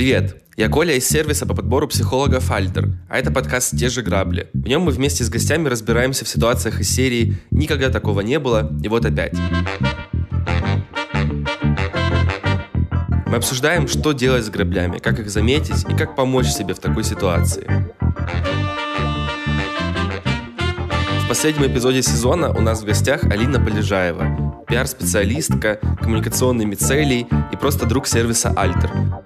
Привет! Я Коля из сервиса по подбору психологов «Альтер», а это подкаст «Те же грабли». В нем мы вместе с гостями разбираемся в ситуациях из серии «Никогда такого не было» и вот опять. Мы обсуждаем, что делать с граблями, как их заметить и как помочь себе в такой ситуации. В последнем эпизоде сезона у нас в гостях Алина Полежаева, пиар-специалистка, коммуникационными целей и просто друг сервиса «Альтер».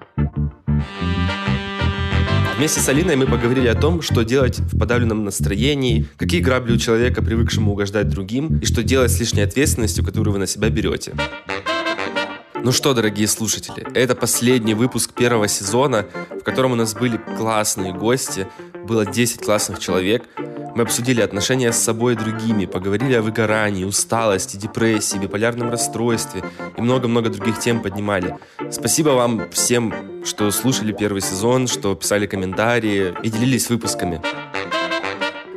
Вместе с Алиной мы поговорили о том, что делать в подавленном настроении, какие грабли у человека, привыкшему угождать другим, и что делать с лишней ответственностью, которую вы на себя берете. Ну что, дорогие слушатели, это последний выпуск первого сезона, в котором у нас были классные гости, было 10 классных человек. Мы обсудили отношения с собой и другими, поговорили о выгорании, усталости, депрессии, биполярном расстройстве и много-много других тем поднимали. Спасибо вам всем, что слушали первый сезон, что писали комментарии и делились выпусками.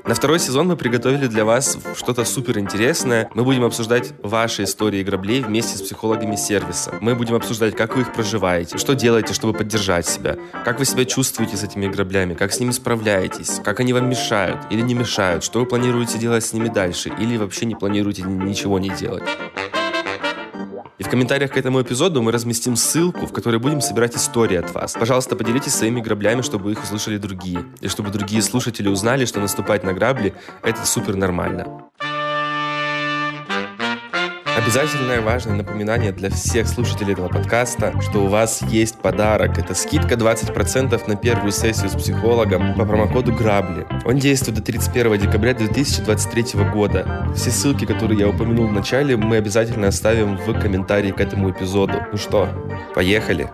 На второй сезон мы приготовили для вас что-то супер интересное. Мы будем обсуждать ваши истории граблей вместе с психологами сервиса. Мы будем обсуждать, как вы их проживаете, что делаете, чтобы поддержать себя, как вы себя чувствуете с этими граблями, как с ними справляетесь, как они вам мешают или не мешают, что вы планируете делать с ними дальше или вообще не планируете ничего не делать. И в комментариях к этому эпизоду мы разместим ссылку, в которой будем собирать истории от вас. Пожалуйста, поделитесь своими граблями, чтобы их услышали другие. И чтобы другие слушатели узнали, что наступать на грабли – это супер нормально. Обязательное важное напоминание для всех слушателей этого подкаста, что у вас есть подарок. Это скидка 20% на первую сессию с психологом по промокоду Грабли. Он действует до 31 декабря 2023 года. Все ссылки, которые я упомянул в начале, мы обязательно оставим в комментарии к этому эпизоду. Ну что, поехали!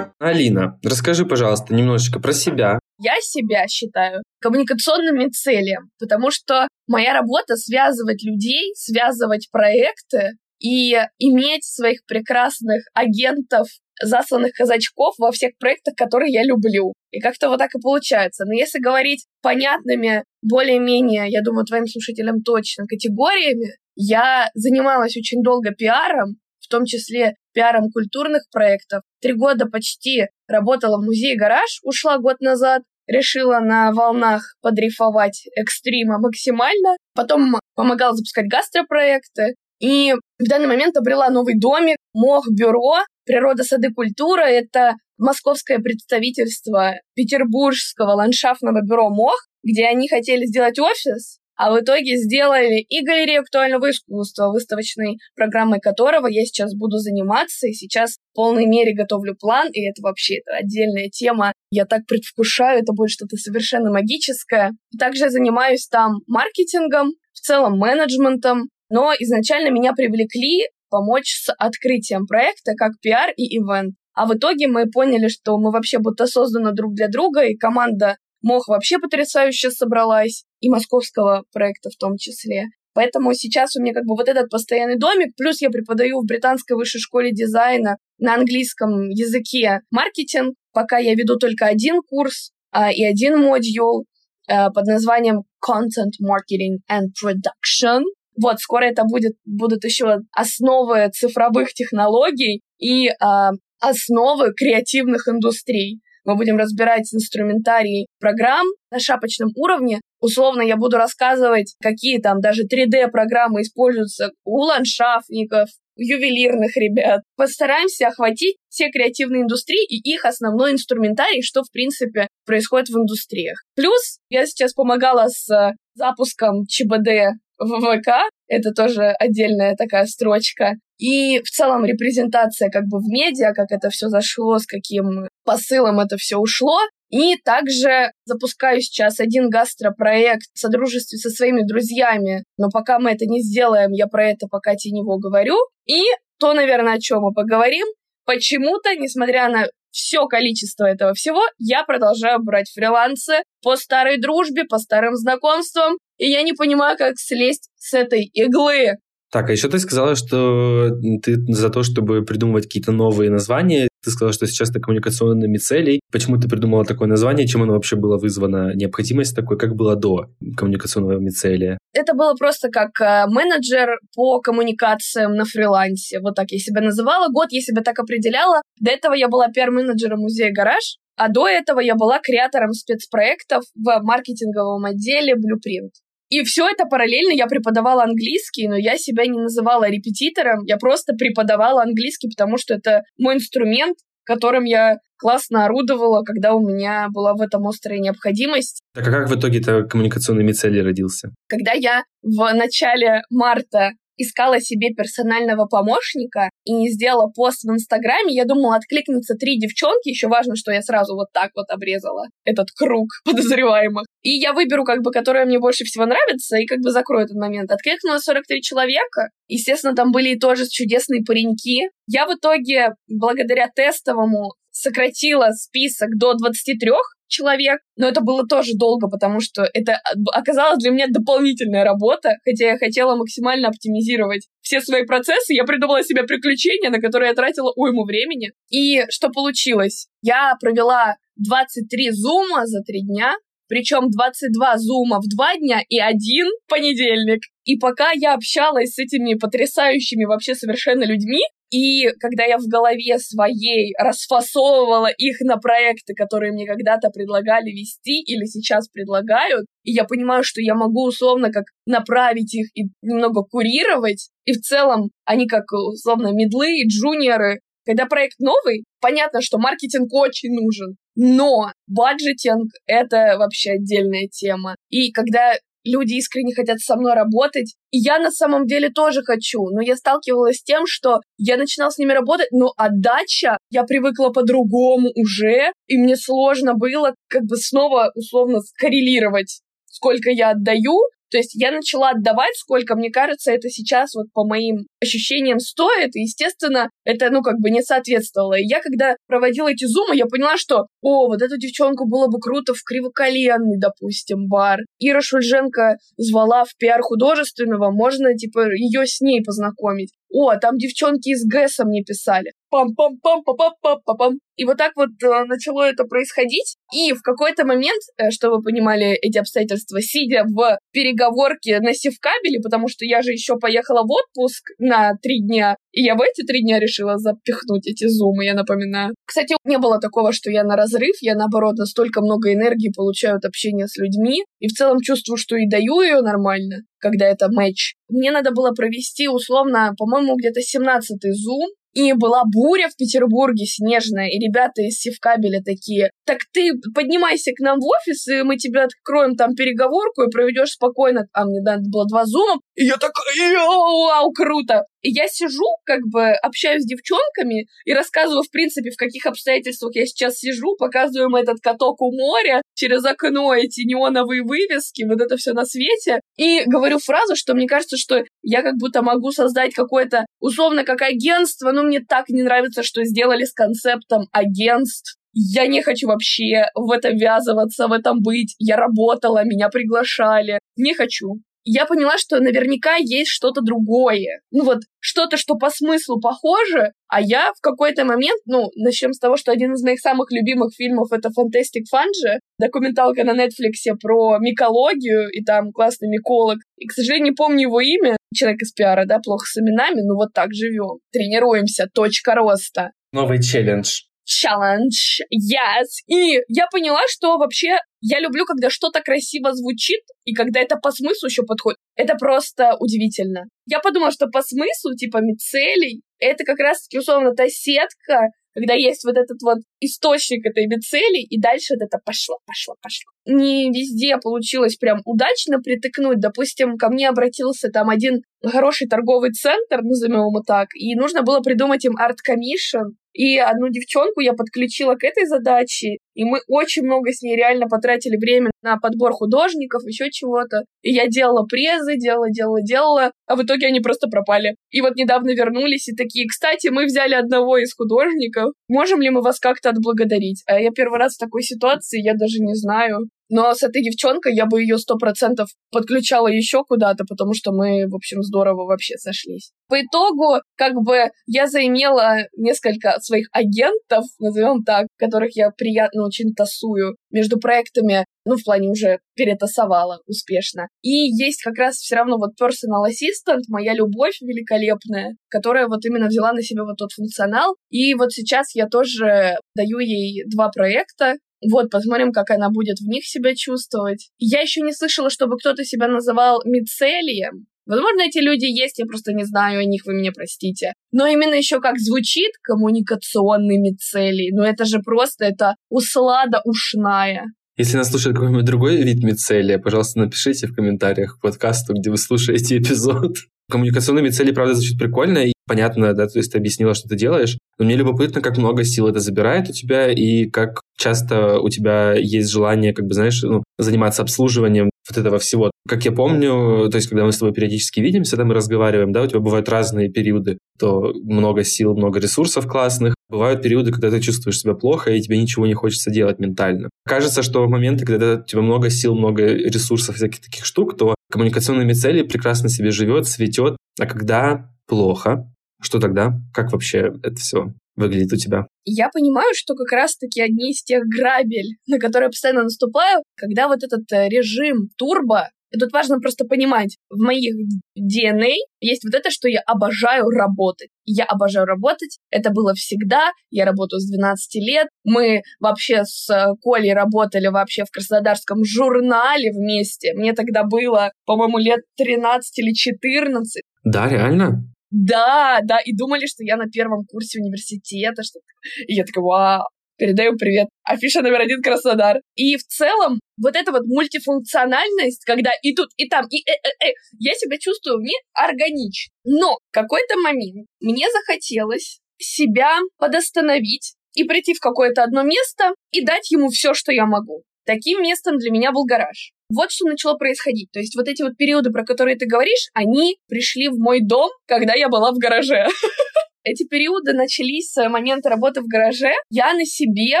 Алина, расскажи, пожалуйста, немножечко про себя. Я себя считаю коммуникационными целями, потому что моя работа связывать людей, связывать проекты и иметь своих прекрасных агентов, засланных казачков во всех проектах, которые я люблю. И как-то вот так и получается. Но если говорить понятными, более-менее, я думаю, твоим слушателям точно, категориями, я занималась очень долго пиаром, в том числе пиаром культурных проектов. Три года почти работала в музее «Гараж», ушла год назад, решила на волнах подрифовать экстрима максимально. Потом помогала запускать гастропроекты. И в данный момент обрела новый домик, МОХ-бюро, природа, сады, культура. Это московское представительство петербургского ландшафтного бюро МОХ, где они хотели сделать офис, а в итоге сделали и галерею актуального искусства, выставочной программой которого я сейчас буду заниматься, и сейчас в полной мере готовлю план, и это вообще это отдельная тема. Я так предвкушаю, это будет что-то совершенно магическое. Также занимаюсь там маркетингом, в целом менеджментом, но изначально меня привлекли помочь с открытием проекта как пиар и ивент. А в итоге мы поняли, что мы вообще будто созданы друг для друга, и команда Мох вообще потрясающе собралась, и московского проекта в том числе. Поэтому сейчас у меня как бы вот этот постоянный домик, плюс я преподаю в британской высшей школе дизайна на английском языке маркетинг. Пока я веду только один курс а, и один модуль а, под названием Content Marketing and Production. Вот, скоро это будет, будут еще основы цифровых технологий и а, основы креативных индустрий. Мы будем разбирать инструментарий программ на шапочном уровне. Условно я буду рассказывать, какие там даже 3D-программы используются у ландшафтников, ювелирных ребят. Постараемся охватить все креативные индустрии и их основной инструментарий, что, в принципе, происходит в индустриях. Плюс я сейчас помогала с запуском ЧБД в ВК. Это тоже отдельная такая строчка. И в целом репрезентация как бы в медиа, как это все зашло, с каким посылом это все ушло. И также запускаю сейчас один гастропроект в содружестве со своими друзьями. Но пока мы это не сделаем, я про это пока тенево говорю. И то, наверное, о чем мы поговорим. Почему-то, несмотря на все количество этого всего, я продолжаю брать фрилансы по старой дружбе, по старым знакомствам, и я не понимаю, как слезть с этой иглы. Так, а еще ты сказала, что ты за то, чтобы придумывать какие-то новые названия. Ты сказала, что сейчас это коммуникационными целей. Почему ты придумала такое название? Чем оно вообще было вызвано? Необходимость такой, как было до коммуникационного мицелия? Это было просто как э, менеджер по коммуникациям на фрилансе. Вот так я себя называла. Год я себя так определяла. До этого я была пиар-менеджером музея «Гараж». А до этого я была креатором спецпроектов в маркетинговом отделе Blueprint. И все это параллельно я преподавала английский, но я себя не называла репетитором, я просто преподавала английский, потому что это мой инструмент, которым я классно орудовала, когда у меня была в этом острая необходимость. Так а как в итоге-то коммуникационный мицелий родился? Когда я в начале марта искала себе персонального помощника и не сделала пост в Инстаграме, я думала, откликнется три девчонки, еще важно, что я сразу вот так вот обрезала этот круг подозреваемых. И я выберу, как бы, которая мне больше всего нравится, и как бы закрою этот момент. Откликнулось 43 человека. Естественно, там были и тоже чудесные пареньки. Я в итоге, благодаря тестовому, сократила список до 23, человек, но это было тоже долго, потому что это оказалось для меня дополнительная работа, хотя я хотела максимально оптимизировать все свои процессы, я придумала себе приключения, на которые я тратила уйму времени. И что получилось? Я провела 23 зума за три дня, причем 22 зума в два дня и один понедельник. И пока я общалась с этими потрясающими вообще совершенно людьми, и когда я в голове своей расфасовывала их на проекты, которые мне когда-то предлагали вести или сейчас предлагают, и я понимаю, что я могу условно как направить их и немного курировать, и в целом они как условно медлы и джуниоры, когда проект новый, понятно, что маркетинг очень нужен, но баджетинг — это вообще отдельная тема. И когда люди искренне хотят со мной работать. И я на самом деле тоже хочу, но я сталкивалась с тем, что я начинала с ними работать, но отдача, я привыкла по-другому уже, и мне сложно было как бы снова условно скоррелировать сколько я отдаю, то есть я начала отдавать, сколько, мне кажется, это сейчас вот по моим ощущениям стоит, и, естественно, это, ну, как бы не соответствовало. И я, когда проводила эти зумы, я поняла, что, о, вот эту девчонку было бы круто в кривоколенный, допустим, бар. Ира Шульженко звала в пиар художественного, можно, типа, ее с ней познакомить. О, там девчонки из ГЭСа мне писали пам-пам-пам-пам-пам-пам. И вот так вот э, начало это происходить. И в какой-то момент, э, что вы понимали эти обстоятельства, сидя в переговорке на севкабеле, потому что я же еще поехала в отпуск на три дня, и я в эти три дня решила запихнуть эти зумы, я напоминаю. Кстати, не было такого, что я на разрыв, я наоборот настолько много энергии получаю от общения с людьми, и в целом чувствую, что и даю ее нормально, когда это матч. Мне надо было провести условно, по-моему, где-то 17-й зум, и была буря в Петербурге снежная, и ребята из Севкабеля такие, так ты поднимайся к нам в офис, и мы тебе откроем там переговорку и проведешь спокойно. А мне надо было два зума. И я такая, вау, круто. И я сижу, как бы общаюсь с девчонками и рассказываю, в принципе, в каких обстоятельствах я сейчас сижу, показываю им этот каток у моря, через окно эти неоновые вывески, вот это все на свете. И говорю фразу, что мне кажется, что я как будто могу создать какое-то, условно, как агентство, но мне так не нравится, что сделали с концептом агентств. Я не хочу вообще в это ввязываться, в этом быть. Я работала, меня приглашали. Не хочу я поняла, что наверняка есть что-то другое. Ну вот, что-то, что по смыслу похоже, а я в какой-то момент, ну, начнем с того, что один из моих самых любимых фильмов — это «Fantastic Fungi», документалка на Netflix про микологию, и там классный миколог. И, к сожалению, не помню его имя. Человек из пиара, да, плохо с именами, но вот так живем. Тренируемся, точка роста. Новый челлендж challenge, yes. И я поняла, что вообще я люблю, когда что-то красиво звучит, и когда это по смыслу еще подходит. Это просто удивительно. Я подумала, что по смыслу, типа мицелий, это как раз-таки условно та сетка, когда есть вот этот вот источник этой бицели, и дальше вот это пошло, пошло, пошло. Не везде получилось прям удачно притыкнуть. Допустим, ко мне обратился там один хороший торговый центр, назовем его так, и нужно было придумать им art commission, и одну девчонку я подключила к этой задаче, и мы очень много с ней реально потратили время на подбор художников, еще чего-то. И я делала презы, делала, делала, делала, а в итоге они просто пропали. И вот недавно вернулись и такие, кстати, мы взяли одного из художников, можем ли мы вас как-то отблагодарить? А я первый раз в такой ситуации, я даже не знаю. Но с этой девчонкой я бы ее сто процентов подключала еще куда-то, потому что мы, в общем, здорово вообще сошлись. По итогу, как бы, я заимела несколько своих агентов, назовем так, которых я приятно очень тасую между проектами, ну, в плане уже перетасовала успешно. И есть как раз все равно вот personal assistant, моя любовь великолепная, которая вот именно взяла на себя вот тот функционал. И вот сейчас я тоже даю ей два проекта, вот, посмотрим, как она будет в них себя чувствовать. Я еще не слышала, чтобы кто-то себя называл мицелием. Возможно, эти люди есть, я просто не знаю о них, вы меня простите. Но именно еще как звучит коммуникационный мицелий. Ну это же просто, это услада ушная. Если нас слушает какой-нибудь другой вид мицелия, пожалуйста, напишите в комментариях к подкасту, где вы слушаете эпизод. Коммуникационный мицелий, правда, звучит прикольно и понятно, да, то есть ты объяснила, что ты делаешь. Но мне любопытно, как много сил это забирает у тебя и как часто у тебя есть желание, как бы, знаешь, ну, заниматься обслуживанием вот этого всего. Как я помню, то есть, когда мы с тобой периодически видимся, да, мы разговариваем, да, у тебя бывают разные периоды. То много сил, много ресурсов классных. Бывают периоды, когда ты чувствуешь себя плохо, и тебе ничего не хочется делать ментально. Кажется, что в моменты, когда у тебя много сил, много ресурсов, всяких таких штук, то коммуникационными цели прекрасно себе живет, цветет. А когда плохо, что тогда? Как вообще это все выглядит у тебя? Я понимаю, что как раз-таки одни из тех грабель, на которые я постоянно наступаю, когда вот этот э, режим турбо, и тут важно просто понимать, в моих DNA есть вот это, что я обожаю работать. Я обожаю работать, это было всегда, я работаю с 12 лет. Мы вообще с э, Колей работали вообще в Краснодарском журнале вместе. Мне тогда было, по-моему, лет 13 или 14. Да, реально? Да, да, и думали, что я на первом курсе университета, что И я такая, вау, передаю привет. Афиша номер один Краснодар. И в целом вот эта вот мультифункциональность, когда и тут, и там, и э, э, э, я себя чувствую не органично. Но в какой-то момент мне захотелось себя подостановить и прийти в какое-то одно место и дать ему все, что я могу. Таким местом для меня был гараж. Вот что начало происходить. То есть вот эти вот периоды, про которые ты говоришь, они пришли в мой дом, когда я была в гараже. Эти периоды начались с момента работы в гараже. Я на себе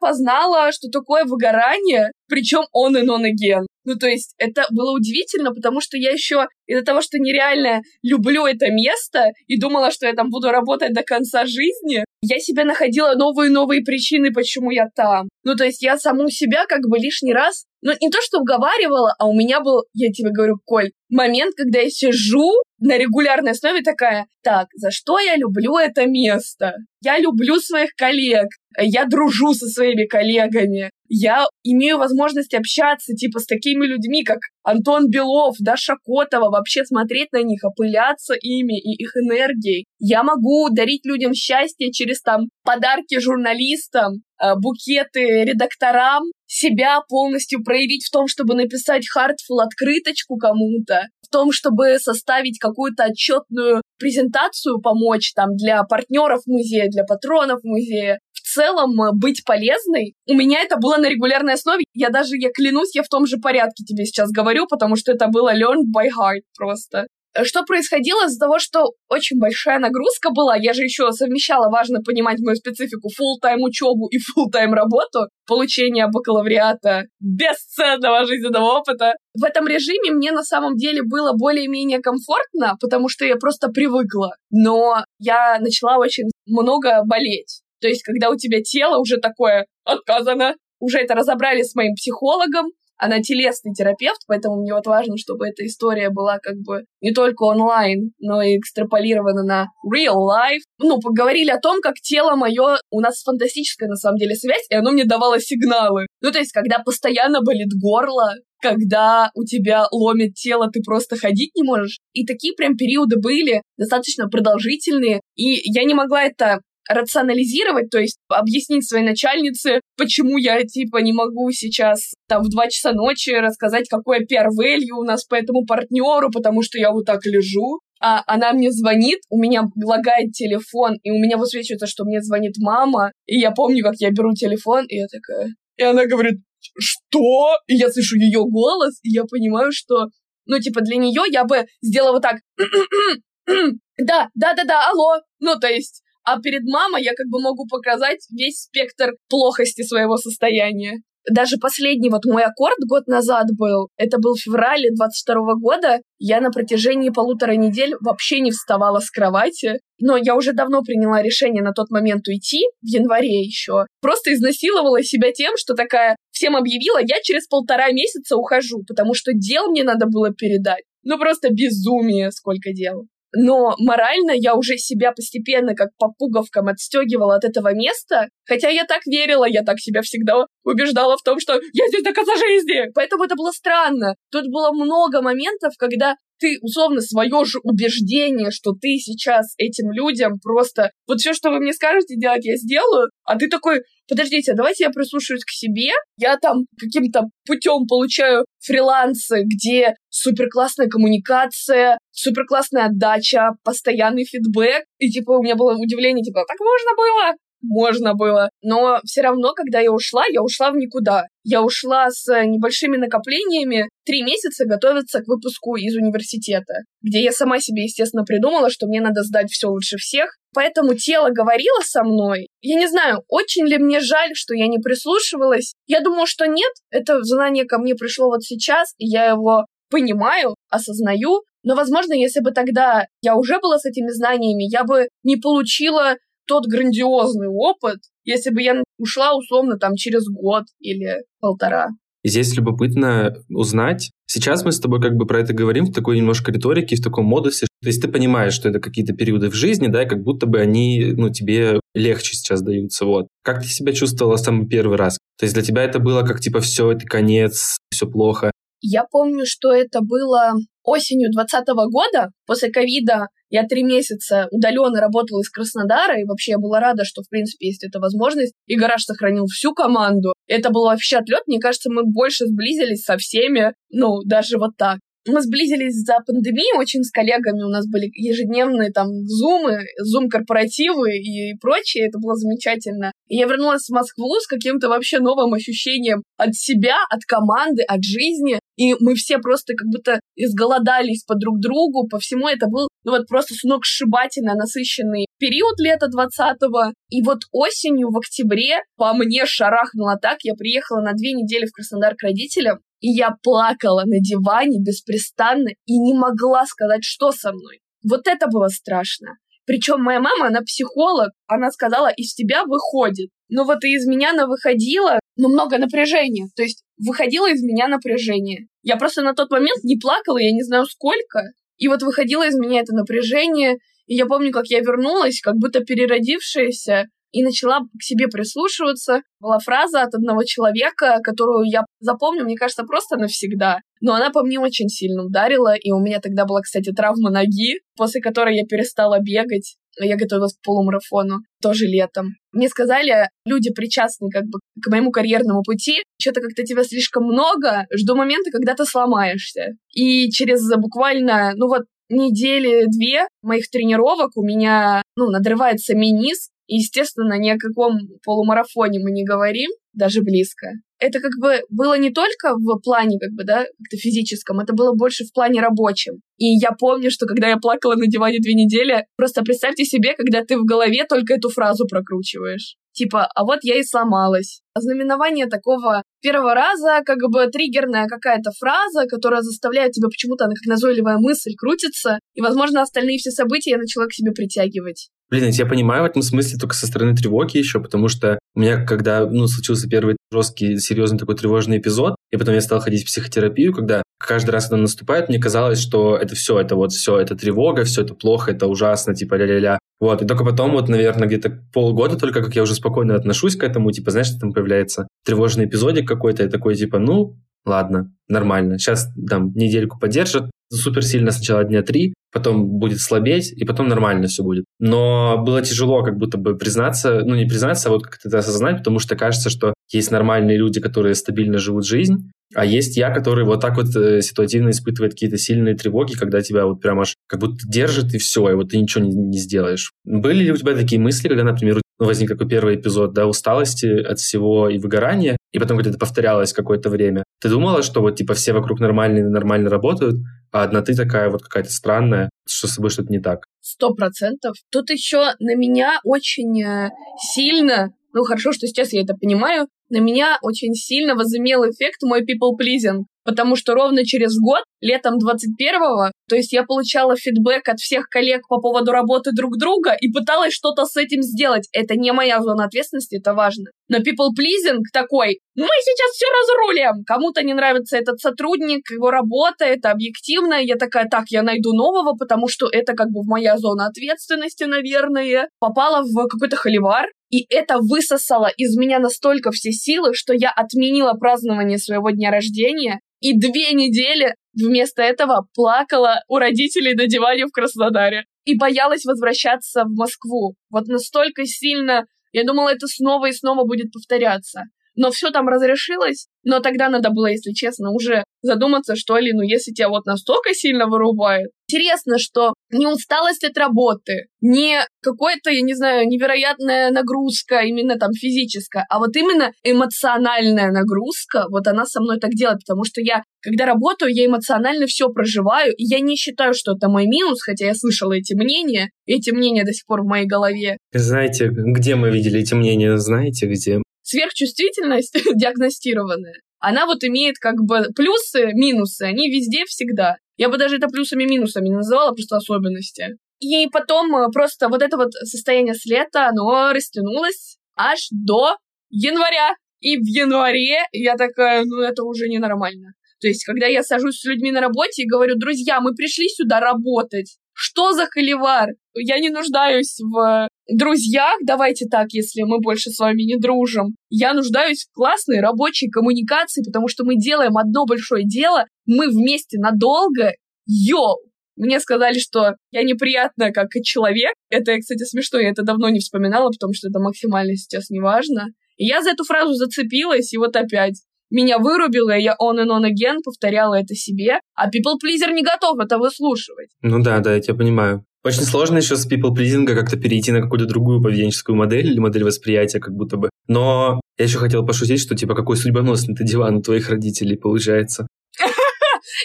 познала, что такое выгорание, причем он и non again. Ну, то есть это было удивительно, потому что я еще из-за того, что нереально люблю это место и думала, что я там буду работать до конца жизни, я себе находила новые и новые причины, почему я там. Ну, то есть я саму себя как бы лишний раз, ну, не то что уговаривала, а у меня был, я тебе говорю, Коль, момент, когда я сижу на регулярной основе такая, так, за что я люблю это место? Я люблю своих коллег, я дружу со своими коллегами, я имею возможность общаться, типа, с такими людьми, как Антон Белов, Даша Котова, вообще смотреть на них, опыляться ими и их энергией. Я могу дарить людям счастье через, там, подарки журналистам, э, букеты редакторам, себя полностью проявить в том, чтобы написать хартфул открыточку кому-то, в том, чтобы составить какую-то отчетную презентацию, помочь там для партнеров музея, для патронов музея, целом э, быть полезной. У меня это было на регулярной основе. Я даже, я клянусь, я в том же порядке тебе сейчас говорю, потому что это было learned by heart просто. Что происходило из-за того, что очень большая нагрузка была, я же еще совмещала, важно понимать мою специфику, full-time учебу и full-time работу, получение бакалавриата бесценного жизненного опыта. В этом режиме мне на самом деле было более-менее комфортно, потому что я просто привыкла. Но я начала очень много болеть. То есть, когда у тебя тело уже такое отказано, уже это разобрали с моим психологом, она телесный терапевт, поэтому мне вот важно, чтобы эта история была как бы не только онлайн, но и экстраполирована на real life. Ну, поговорили о том, как тело мое, у нас фантастическая на самом деле связь, и оно мне давало сигналы. Ну, то есть, когда постоянно болит горло, когда у тебя ломит тело, ты просто ходить не можешь. И такие прям периоды были достаточно продолжительные, и я не могла это рационализировать, то есть объяснить своей начальнице, почему я, типа, не могу сейчас там в 2 часа ночи рассказать, какое PR-value у нас по этому партнеру, потому что я вот так лежу. А она мне звонит, у меня лагает телефон, и у меня высвечивается, что мне звонит мама, и я помню, как я беру телефон, и я такая, И она говорит, что? И я слышу ее голос, и я понимаю, что, ну, типа, для нее я бы сделала вот так. Да, да, да, да, алло. Ну, то есть, а перед мамой я как бы могу показать весь спектр плохости своего состояния даже последний вот мой аккорд год назад был, это был февраль 22 года, я на протяжении полутора недель вообще не вставала с кровати, но я уже давно приняла решение на тот момент уйти, в январе еще. Просто изнасиловала себя тем, что такая всем объявила, я через полтора месяца ухожу, потому что дел мне надо было передать. Ну просто безумие, сколько дел но морально я уже себя постепенно как по пуговкам отстегивала от этого места, хотя я так верила, я так себя всегда убеждала в том, что я здесь до конца жизни. Поэтому это было странно. Тут было много моментов, когда ты, условно, свое же убеждение, что ты сейчас этим людям просто... Вот все, что вы мне скажете делать, я сделаю, а ты такой, подождите, давайте я прислушаюсь к себе, я там каким-то путем получаю фрилансы, где супер классная коммуникация, супер классная отдача, постоянный фидбэк, и типа у меня было удивление, типа, так можно было? Можно было. Но все равно, когда я ушла, я ушла в никуда. Я ушла с небольшими накоплениями три месяца готовиться к выпуску из университета, где я сама себе, естественно, придумала, что мне надо сдать все лучше всех. Поэтому тело говорило со мной. Я не знаю, очень ли мне жаль, что я не прислушивалась. Я думаю, что нет. Это знание ко мне пришло вот сейчас, и я его понимаю, осознаю. Но, возможно, если бы тогда я уже была с этими знаниями, я бы не получила тот грандиозный опыт, если бы я ушла условно там через год или полтора. Здесь любопытно узнать. Сейчас мы с тобой как бы про это говорим в такой немножко риторике, в таком модусе. То есть ты понимаешь, что это какие-то периоды в жизни, да, и как будто бы они, ну, тебе легче сейчас даются, вот. Как ты себя чувствовала самый первый раз? То есть для тебя это было как типа все, это конец, все плохо? Я помню, что это было осенью 2020 года, после ковида, я три месяца удаленно работала из Краснодара, и вообще я была рада, что, в принципе, есть эта возможность. И гараж сохранил всю команду. Это был вообще отлет. Мне кажется, мы больше сблизились со всеми, ну, даже вот так мы сблизились за пандемию очень с коллегами, у нас были ежедневные там зумы, зум-корпоративы и прочее, это было замечательно. И я вернулась в Москву с каким-то вообще новым ощущением от себя, от команды, от жизни, и мы все просто как будто изголодались по друг другу, по всему это был ну вот просто сногсшибательно насыщенный период лета 20-го. И вот осенью в октябре по мне шарахнуло так, я приехала на две недели в Краснодар к родителям, и я плакала на диване беспрестанно и не могла сказать, что со мной. Вот это было страшно. Причем моя мама, она психолог, она сказала, из тебя выходит. Но вот и из меня она выходила, но много напряжения. То есть выходило из меня напряжение. Я просто на тот момент не плакала, я не знаю сколько. И вот выходило из меня это напряжение. И я помню, как я вернулась, как будто переродившаяся, и начала к себе прислушиваться. Была фраза от одного человека, которую я запомню, мне кажется, просто навсегда. Но она по мне очень сильно ударила, и у меня тогда была, кстати, травма ноги, после которой я перестала бегать. Я готовилась к полумарафону, тоже летом. Мне сказали, люди причастны как бы к моему карьерному пути, что-то как-то тебя слишком много, жду момента, когда ты сломаешься. И через буквально, ну вот, недели-две моих тренировок у меня, ну, надрывается минис, и, естественно, ни о каком полумарафоне мы не говорим, даже близко. Это как бы было не только в плане, как бы, да, как-то физическом, это было больше в плане рабочем. И я помню, что когда я плакала на диване две недели, просто представьте себе, когда ты в голове только эту фразу прокручиваешь. Типа, а вот я и сломалась. Ознаменование такого первого раза, как бы триггерная какая-то фраза, которая заставляет тебя почему-то, она как назойливая мысль крутится, и, возможно, остальные все события я начала к себе притягивать. Блин, я понимаю в этом смысле только со стороны тревоги еще, потому что у меня, когда ну, случился первый жесткий, серьезный такой тревожный эпизод, и потом я стал ходить в психотерапию, когда каждый раз это наступает, мне казалось, что это все, это вот все, это тревога, все это плохо, это ужасно, типа ля-ля-ля. Вот, и только потом, вот, наверное, где-то полгода только, как я уже спокойно отношусь к этому, типа, знаешь, там появляется тревожный эпизодик какой-то, и такой, типа, ну, ладно, нормально. Сейчас там недельку поддержат, супер сильно сначала дня три, потом будет слабеть, и потом нормально все будет. Но было тяжело как будто бы признаться, ну не признаться, а вот как-то это осознать, потому что кажется, что есть нормальные люди, которые стабильно живут жизнь, а есть я, который вот так вот э, ситуативно испытывает какие-то сильные тревоги, когда тебя вот прям аж как будто держит и все, и вот ты ничего не, не сделаешь. Были ли у тебя такие мысли, когда, например, возник такой первый эпизод, да, усталости от всего и выгорания, и потом где-то повторялось какое-то время. Ты думала, что вот типа все вокруг нормальные, нормально работают, а одна ты такая вот какая-то странная, что с собой что-то не так? Сто процентов. Тут еще на меня очень э, сильно, ну хорошо, что сейчас я это понимаю, на меня очень сильно возымел эффект мой people pleasing потому что ровно через год, летом 21-го, то есть я получала фидбэк от всех коллег по поводу работы друг друга и пыталась что-то с этим сделать. Это не моя зона ответственности, это важно. Но people pleasing такой, мы сейчас все разрулим. Кому-то не нравится этот сотрудник, его работа, это объективно. Я такая, так, я найду нового, потому что это как бы в моя зона ответственности, наверное. Попала в какой-то холивар, и это высосало из меня настолько все силы, что я отменила празднование своего дня рождения и две недели вместо этого плакала у родителей на диване в Краснодаре и боялась возвращаться в Москву. Вот настолько сильно я думала, это снова и снова будет повторяться. Но все там разрешилось, но тогда надо было, если честно, уже задуматься, что ли, ну если тебя вот настолько сильно вырубает. Интересно, что не усталость от работы, не какой-то, я не знаю, невероятная нагрузка именно там физическая, а вот именно эмоциональная нагрузка, вот она со мной так делает, потому что я, когда работаю, я эмоционально все проживаю, и я не считаю, что это мой минус, хотя я слышала эти мнения, эти мнения до сих пор в моей голове. Знаете, где мы видели эти мнения, знаете где? Сверхчувствительность диагностированная, она вот имеет как бы плюсы, минусы, они везде всегда. Я бы даже это плюсами-минусами называла, просто особенности. И потом э, просто вот это вот состояние с лета, оно растянулось аж до января. И в январе я такая, ну это уже ненормально. То есть, когда я сажусь с людьми на работе и говорю, друзья, мы пришли сюда работать, что за холивар? Я не нуждаюсь в друзьях, давайте так, если мы больше с вами не дружим. Я нуждаюсь в классной рабочей коммуникации, потому что мы делаем одно большое дело, мы вместе надолго. Йоу! Мне сказали, что я неприятная как человек. Это, кстати, смешно, я это давно не вспоминала, потому что это максимально сейчас не важно. И я за эту фразу зацепилась, и вот опять меня вырубило, и я on and on again повторяла это себе, а people pleaser не готов это выслушивать. Ну да, да, я тебя понимаю. Очень сложно еще с people pleasing как-то перейти на какую-то другую поведенческую модель или модель восприятия как будто бы. Но я еще хотел пошутить, что типа какой судьбоносный ты диван у твоих родителей получается.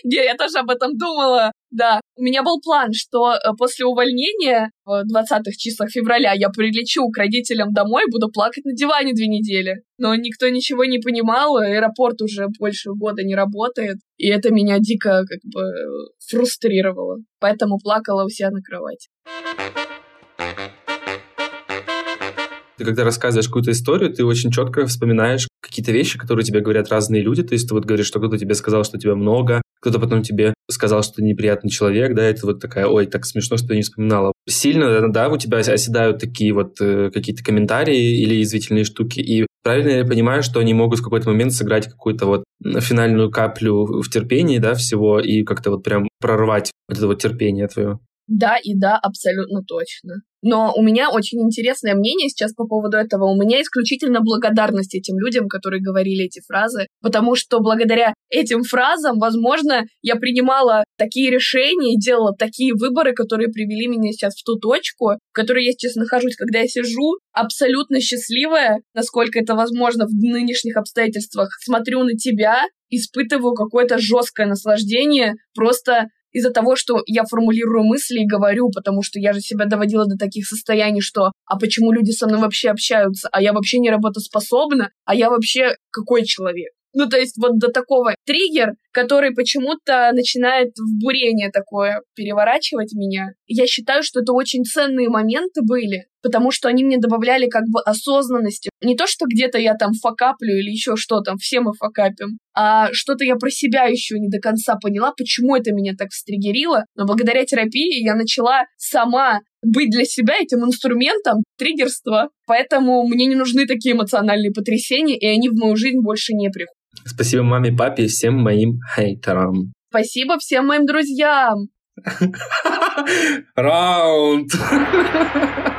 Не, я тоже об этом думала. Да, у меня был план, что э, после увольнения в 20-х числах февраля я прилечу к родителям домой, буду плакать на диване две недели. Но никто ничего не понимал, аэропорт уже больше года не работает, и это меня дико как бы фрустрировало. Поэтому плакала у себя на кровати. Ты когда рассказываешь какую-то историю, ты очень четко вспоминаешь какие-то вещи, которые тебе говорят разные люди. То есть ты вот говоришь, что кто-то тебе сказал, что тебя много, кто-то потом тебе сказал, что ты неприятный человек, да, это вот такая, ой, так смешно, что ты не вспоминала. Сильно, да, у тебя оседают такие вот э, какие-то комментарии или извительные штуки, и правильно я понимаю, что они могут в какой-то момент сыграть какую-то вот финальную каплю в терпении, да, всего, и как-то вот прям прорвать вот это вот терпение твое? Да и да, абсолютно точно. Но у меня очень интересное мнение сейчас по поводу этого. У меня исключительно благодарность этим людям, которые говорили эти фразы, потому что благодаря этим фразам, возможно, я принимала такие решения и делала такие выборы, которые привели меня сейчас в ту точку, в которой я сейчас нахожусь, когда я сижу абсолютно счастливая, насколько это возможно в нынешних обстоятельствах, смотрю на тебя, испытываю какое-то жесткое наслаждение, просто из-за того, что я формулирую мысли и говорю, потому что я же себя доводила до таких состояний, что а почему люди со мной вообще общаются, а я вообще не работоспособна, а я вообще какой человек? Ну, то есть вот до такого триггер, который почему-то начинает в бурение такое переворачивать меня. Я считаю, что это очень ценные моменты были, потому что они мне добавляли как бы осознанности. Не то, что где-то я там факаплю или еще что там, все мы факапим, а что-то я про себя еще не до конца поняла, почему это меня так встригерило. Но благодаря терапии я начала сама быть для себя этим инструментом триггерства. Поэтому мне не нужны такие эмоциональные потрясения, и они в мою жизнь больше не приходят. Спасибо маме, папе и всем моим хейтерам. Спасибо всем моим друзьям. Раунд.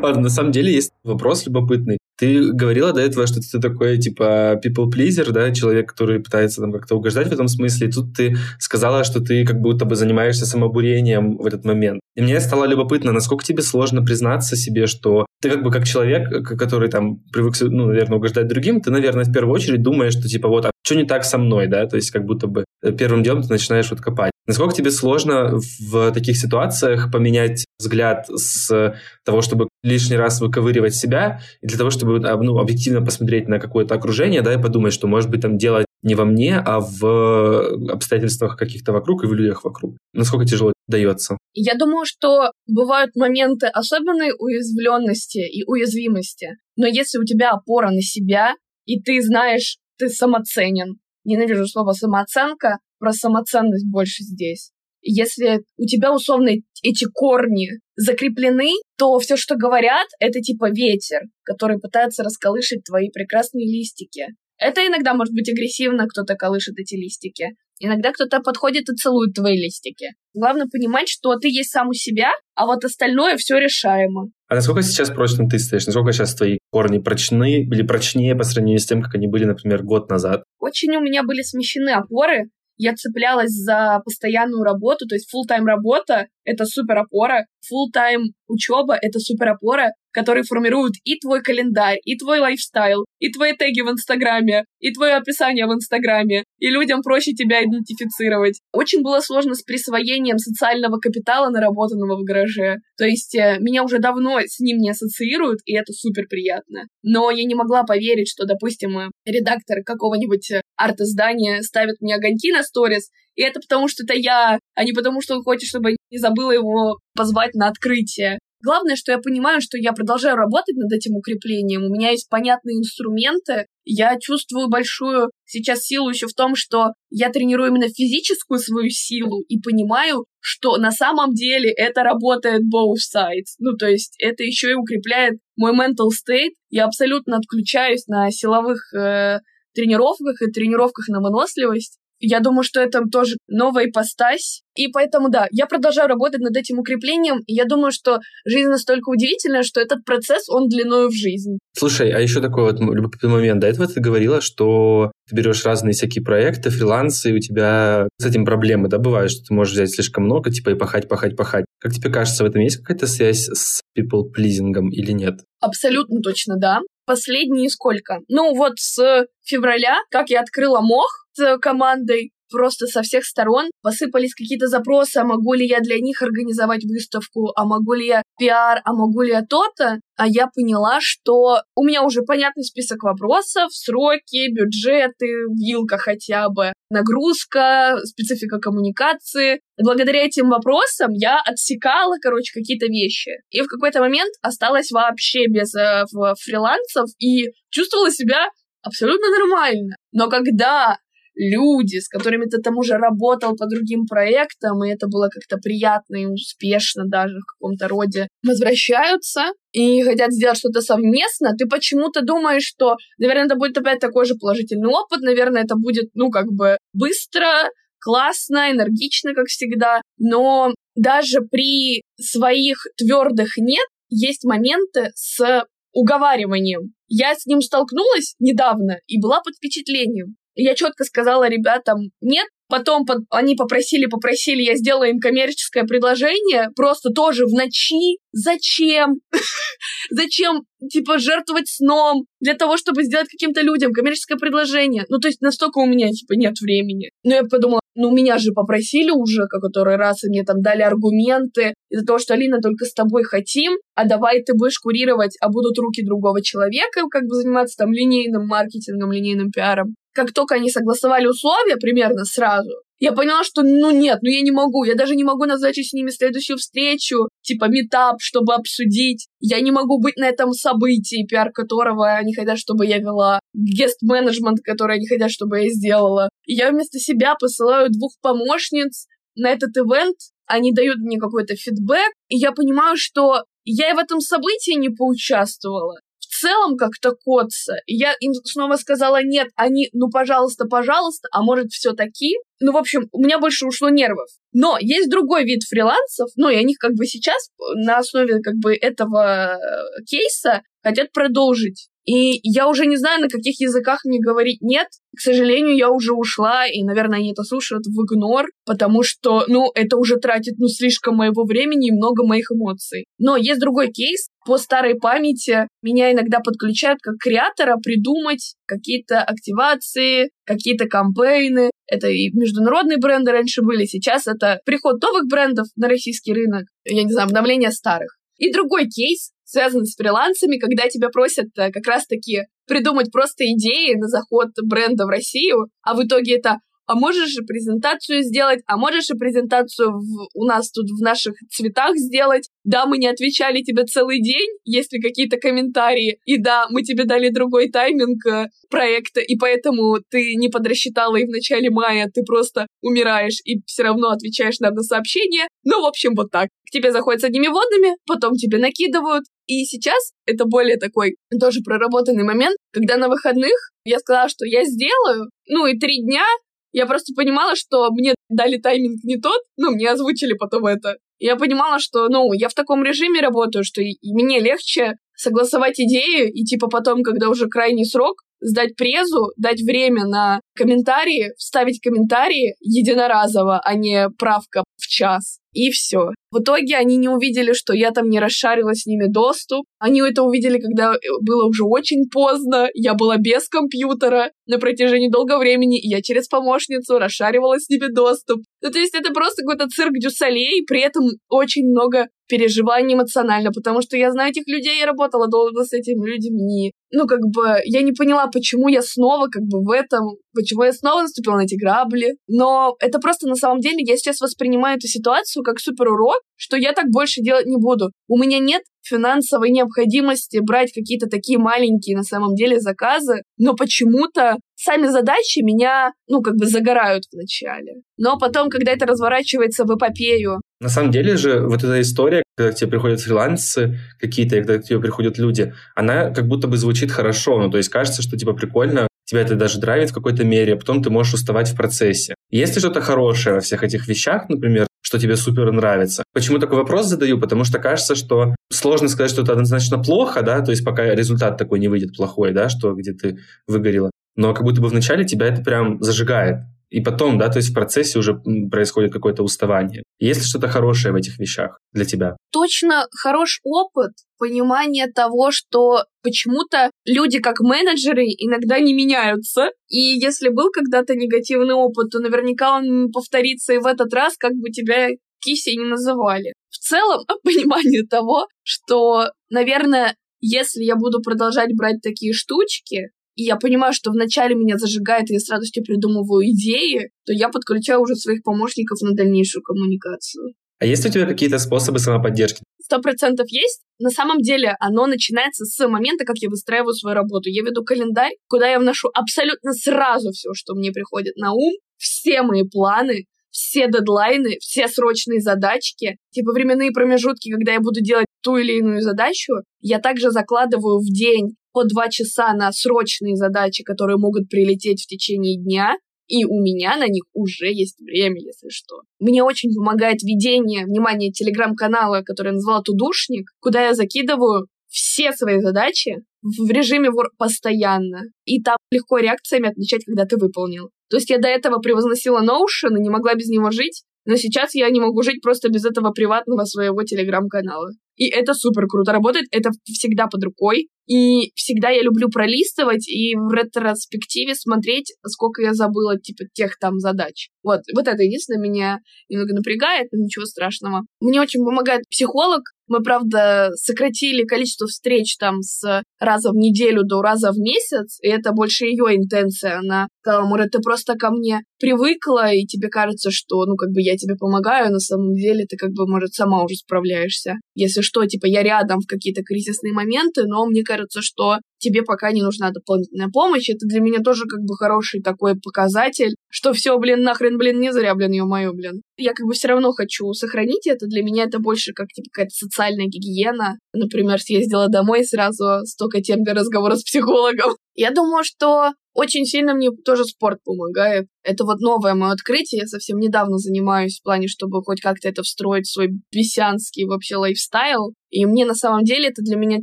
Ладно, на самом деле есть вопрос любопытный. Ты говорила до этого, что ты такой, типа, people pleaser, да, человек, который пытается там как-то угождать в этом смысле. И тут ты сказала, что ты как будто бы занимаешься самобурением в этот момент. И мне стало любопытно, насколько тебе сложно признаться себе, что ты как бы как человек, который там привык, ну, наверное, угождать другим, ты, наверное, в первую очередь думаешь, что типа вот, а что не так со мной, да, то есть как будто бы э, первым делом ты начинаешь вот копать. Насколько тебе сложно в таких ситуациях поменять взгляд с того, чтобы лишний раз выковыривать себя, и для того, чтобы ну, объективно посмотреть на какое-то окружение, да, и подумать, что, может быть, там дело не во мне, а в обстоятельствах каких-то вокруг и в людях вокруг. Насколько тяжело дается? Я думаю, что бывают моменты особенной уязвленности и уязвимости. Но если у тебя опора на себя, и ты знаешь, ты самоценен, ненавижу слово самооценка, про самоценность больше здесь. Если у тебя условно эти корни закреплены, то все, что говорят, это типа ветер, который пытается расколышить твои прекрасные листики. Это иногда может быть агрессивно, кто-то колышет эти листики. Иногда кто-то подходит и целует твои листики. Главное понимать, что ты есть сам у себя, а вот остальное все решаемо. А насколько сейчас прочно ты стоишь? Насколько сейчас твои корни прочны или прочнее по сравнению с тем, как они были, например, год назад? Очень у меня были смещены опоры. Я цеплялась за постоянную работу, то есть full-time работа — это супер опора, full-time учеба — это супер опора, которые формируют и твой календарь, и твой лайфстайл, и твои теги в Инстаграме, и твое описание в Инстаграме, и людям проще тебя идентифицировать. Очень было сложно с присвоением социального капитала, наработанного в гараже. То есть э, меня уже давно с ним не ассоциируют, и это супер приятно. Но я не могла поверить, что, допустим, э, редактор какого-нибудь э, арт-издания ставит мне огоньки на сторис, и это потому, что это я, а не потому, что он хочет, чтобы я не забыла его позвать на открытие. Главное, что я понимаю, что я продолжаю работать над этим укреплением. У меня есть понятные инструменты. Я чувствую большую сейчас силу еще в том, что я тренирую именно физическую свою силу и понимаю, что на самом деле это работает both sides. Ну, то есть это еще и укрепляет мой mental state. Я абсолютно отключаюсь на силовых э, тренировках и тренировках на выносливость. Я думаю, что это тоже новая ипостась. И поэтому, да, я продолжаю работать над этим укреплением. И я думаю, что жизнь настолько удивительная, что этот процесс, он длиною в жизнь. Слушай, а еще такой вот любопытный момент. До этого ты говорила, что ты берешь разные всякие проекты, фрилансы, и у тебя с этим проблемы, да, бывают, что ты можешь взять слишком много, типа, и пахать, пахать, пахать. Как тебе кажется, в этом есть какая-то связь с people-pleasing или нет? Абсолютно точно, да. Последние сколько? Ну, вот с февраля, как я открыла мох, с командой просто со всех сторон посыпались какие-то запросы, а могу ли я для них организовать выставку, а могу ли я пиар, а могу ли я то-то, а я поняла, что у меня уже понятный список вопросов, сроки, бюджеты, вилка хотя бы, нагрузка, специфика коммуникации. Благодаря этим вопросам я отсекала, короче, какие-то вещи. И в какой-то момент осталась вообще без э, фрилансов и чувствовала себя абсолютно нормально. Но когда люди, с которыми ты там уже работал по другим проектам, и это было как-то приятно и успешно даже в каком-то роде, возвращаются и хотят сделать что-то совместно, ты почему-то думаешь, что, наверное, это будет опять такой же положительный опыт, наверное, это будет, ну, как бы быстро, классно, энергично, как всегда, но даже при своих твердых нет есть моменты с уговариванием. Я с ним столкнулась недавно и была под впечатлением. Я четко сказала ребятам нет. Потом под... они попросили, попросили, я сделала им коммерческое предложение, просто тоже в ночи. Зачем? Зачем, типа, жертвовать сном для того, чтобы сделать каким-то людям коммерческое предложение? Ну, то есть настолько у меня, типа, нет времени. Но я подумала, ну, меня же попросили уже, как который раз, и мне там дали аргументы из-за того, что, Алина, только с тобой хотим, а давай ты будешь курировать, а будут руки другого человека, как бы заниматься там линейным маркетингом, линейным пиаром как только они согласовали условия примерно сразу, я поняла, что ну нет, ну я не могу, я даже не могу назначить с ними следующую встречу, типа метап, чтобы обсудить. Я не могу быть на этом событии, пиар которого они хотят, чтобы я вела, гест-менеджмент, который они хотят, чтобы я сделала. И я вместо себя посылаю двух помощниц на этот ивент, они дают мне какой-то фидбэк, и я понимаю, что я и в этом событии не поучаствовала целом как-то коться. я им снова сказала нет, они, ну, пожалуйста, пожалуйста, а может, все-таки? Ну, в общем, у меня больше ушло нервов. Но есть другой вид фрилансов, ну, и они как бы сейчас на основе как бы этого э, кейса хотят продолжить И я уже не знаю, на каких языках мне говорить нет. К сожалению, я уже ушла, и, наверное, они это слушают в игнор, потому что, ну, это уже тратит, ну, слишком моего времени и много моих эмоций. Но есть другой кейс. По старой памяти меня иногда подключают как креатора придумать какие-то активации, какие-то кампейны. Это и международные бренды раньше были, сейчас это приход новых брендов на российский рынок, я не знаю, обновление старых. И другой кейс, связанный с фрилансами, когда тебя просят э, как раз-таки придумать просто идеи на заход бренда в Россию, а в итоге это а можешь же презентацию сделать, а можешь и презентацию в, у нас тут в наших цветах сделать. Да, мы не отвечали тебе целый день, есть ли какие-то комментарии, и да, мы тебе дали другой тайминг э, проекта, и поэтому ты не подрасчитала, и в начале мая ты просто умираешь и все равно отвечаешь нам на сообщение. Ну, в общем, вот так. К тебе заходят с одними водными, потом тебе накидывают, и сейчас это более такой тоже проработанный момент, когда на выходных я сказала, что я сделаю, ну и три дня я просто понимала, что мне дали тайминг не тот, ну, мне озвучили потом это. Я понимала, что, ну, я в таком режиме работаю, что мне легче согласовать идеи и, типа, потом, когда уже крайний срок, сдать презу, дать время на комментарии, вставить комментарии единоразово, а не правка в час. И все. В итоге они не увидели, что я там не расшарила с ними доступ. Они это увидели, когда э, было уже очень поздно. Я была без компьютера на протяжении долгого времени, и я через помощницу расшаривала с ними доступ. Ну, то есть это просто какой-то цирк дюсалей, при этом очень много переживаний эмоционально, потому что я знаю этих людей, я работала долго с этими людьми. Ну, как бы, я не поняла, почему я снова как бы в этом, почему я снова наступила на эти грабли. Но это просто на самом деле, я сейчас воспринимаю эту ситуацию как супер урок, что я так больше делать не буду. У меня нет финансовой необходимости брать какие-то такие маленькие на самом деле заказы, но почему-то сами задачи меня, ну, как бы загорают вначале. Но потом, когда это разворачивается в эпопею... На самом деле же вот эта история, когда к тебе приходят фрилансы какие-то, когда к тебе приходят люди, она как будто бы звучит хорошо, ну, то есть кажется, что типа прикольно, тебя это даже драйвит в какой-то мере, а потом ты можешь уставать в процессе. Есть ли что-то хорошее во всех этих вещах, например, что тебе супер нравится. Почему такой вопрос задаю? Потому что кажется, что сложно сказать, что это однозначно плохо, да, то есть пока результат такой не выйдет плохой, да, что где ты выгорела. Но как будто бы вначале тебя это прям зажигает. И потом, да, то есть в процессе уже происходит какое-то уставание. Есть ли что-то хорошее в этих вещах для тебя? Точно хорош опыт, понимание того, что почему-то люди как менеджеры иногда не меняются. И если был когда-то негативный опыт, то наверняка он повторится и в этот раз, как бы тебя кисей не называли. В целом, понимание того, что, наверное, если я буду продолжать брать такие штучки, и я понимаю, что вначале меня зажигает, и я с радостью придумываю идеи, то я подключаю уже своих помощников на дальнейшую коммуникацию. А есть у тебя какие-то способы самоподдержки? Сто процентов есть. На самом деле оно начинается с момента, как я выстраиваю свою работу. Я веду календарь, куда я вношу абсолютно сразу все, что мне приходит на ум, все мои планы, все дедлайны, все срочные задачки, типа временные промежутки, когда я буду делать ту или иную задачу, я также закладываю в день по два часа на срочные задачи, которые могут прилететь в течение дня, и у меня на них уже есть время, если что. Мне очень помогает ведение, внимание, телеграм-канала, который я назвала «Тудушник», куда я закидываю все свои задачи в режиме вор постоянно. И там легко реакциями отмечать, когда ты выполнил. То есть я до этого превозносила Notion и не могла без него жить, но сейчас я не могу жить просто без этого приватного своего телеграм-канала. И это супер круто работает, это всегда под рукой. И всегда я люблю пролистывать и в ретроспективе смотреть, сколько я забыла, типа, тех там задач. Вот, вот это единственное меня немного напрягает, но ничего страшного. Мне очень помогает психолог. Мы, правда, сократили количество встреч там с раза в неделю до раза в месяц, и это больше ее интенция. Она сказала, Мура, ты просто ко мне привыкла, и тебе кажется, что, ну, как бы я тебе помогаю, на самом деле ты, как бы, может, сама уже справляешься. Если что, типа, я рядом в какие-то кризисные моменты, но мне кажется, что тебе пока не нужна дополнительная помощь. Это для меня тоже как бы хороший такой показатель, что все, блин, нахрен, блин, не зря, блин, ё-моё, блин. Я как бы все равно хочу сохранить это. Для меня это больше как типа какая-то социальная гигиена. Например, съездила домой сразу 100 много тем для разговора с психологом. Я думаю, что очень сильно мне тоже спорт помогает. Это вот новое мое открытие. Я совсем недавно занимаюсь в плане, чтобы хоть как-то это встроить в свой бесянский вообще lifestyle. И мне на самом деле это для меня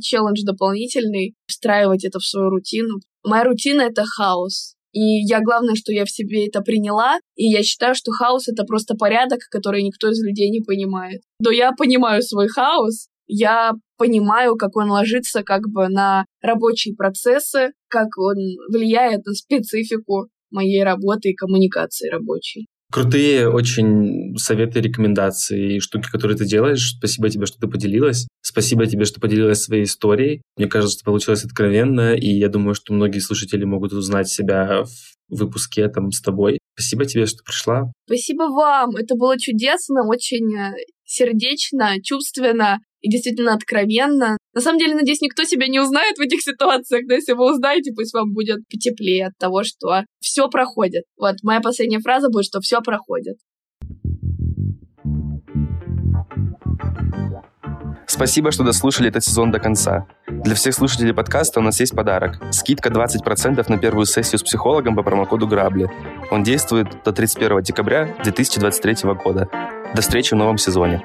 челлендж дополнительный, встраивать это в свою рутину. Моя рутина — это хаос. И я, главное, что я в себе это приняла, и я считаю, что хаос — это просто порядок, который никто из людей не понимает. Но я понимаю свой хаос, я понимаю, как он ложится как бы на рабочие процессы, как он влияет на специфику моей работы и коммуникации рабочей. Крутые очень советы, рекомендации и штуки, которые ты делаешь. Спасибо тебе, что ты поделилась. Спасибо тебе, что поделилась своей историей. Мне кажется, что получилось откровенно, и я думаю, что многие слушатели могут узнать себя в выпуске там с тобой. Спасибо тебе, что пришла. Спасибо вам. Это было чудесно, очень э, сердечно, чувственно и действительно откровенно. На самом деле, надеюсь, никто себя не узнает в этих ситуациях, но если вы узнаете, пусть вам будет потеплее от того, что все проходит. Вот, моя последняя фраза будет, что все проходит. Спасибо, что дослушали этот сезон до конца. Для всех слушателей подкаста у нас есть подарок. Скидка 20% на первую сессию с психологом по промокоду Грабли. Он действует до 31 декабря 2023 года. До встречи в новом сезоне.